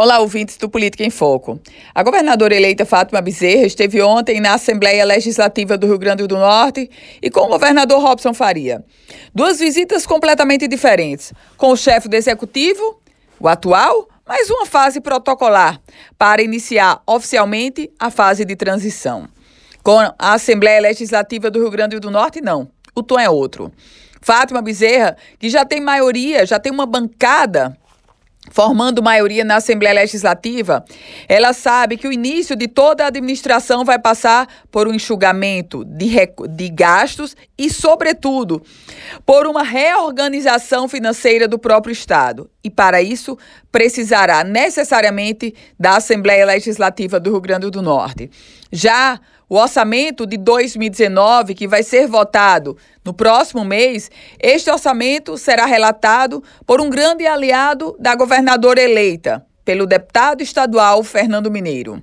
Olá, ouvintes do Política em Foco. A governadora eleita Fátima Bezerra esteve ontem na Assembleia Legislativa do Rio Grande do Norte e com o governador Robson Faria. Duas visitas completamente diferentes, com o chefe do executivo, o atual, mais uma fase protocolar para iniciar oficialmente a fase de transição. Com a Assembleia Legislativa do Rio Grande do Norte, não. O tom é outro. Fátima Bezerra, que já tem maioria, já tem uma bancada formando maioria na Assembleia Legislativa, ela sabe que o início de toda a administração vai passar por um enxugamento de, de gastos e, sobretudo, por uma reorganização financeira do próprio Estado. E, para isso, precisará necessariamente da Assembleia Legislativa do Rio Grande do Norte. Já o orçamento de 2019, que vai ser votado no próximo mês, este orçamento será relatado por um grande aliado da governadora eleita, pelo deputado estadual Fernando Mineiro.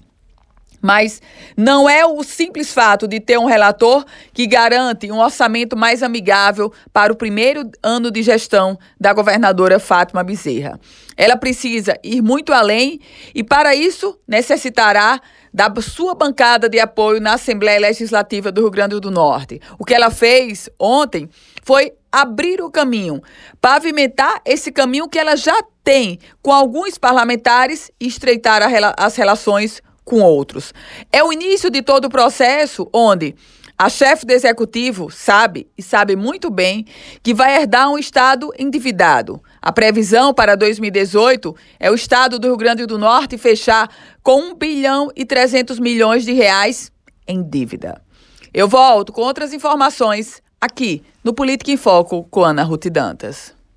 Mas não é o simples fato de ter um relator que garante um orçamento mais amigável para o primeiro ano de gestão da governadora Fátima Bezerra. Ela precisa ir muito além e, para isso, necessitará da sua bancada de apoio na Assembleia Legislativa do Rio Grande do Norte. O que ela fez ontem foi abrir o caminho, pavimentar esse caminho que ela já tem com alguns parlamentares e estreitar as relações com outros. É o início de todo o processo onde a chefe do executivo sabe, e sabe muito bem, que vai herdar um Estado endividado. A previsão para 2018 é o Estado do Rio Grande do Norte fechar com 1 bilhão e 300 milhões de reais em dívida. Eu volto com outras informações aqui no Política em Foco com Ana Ruth Dantas.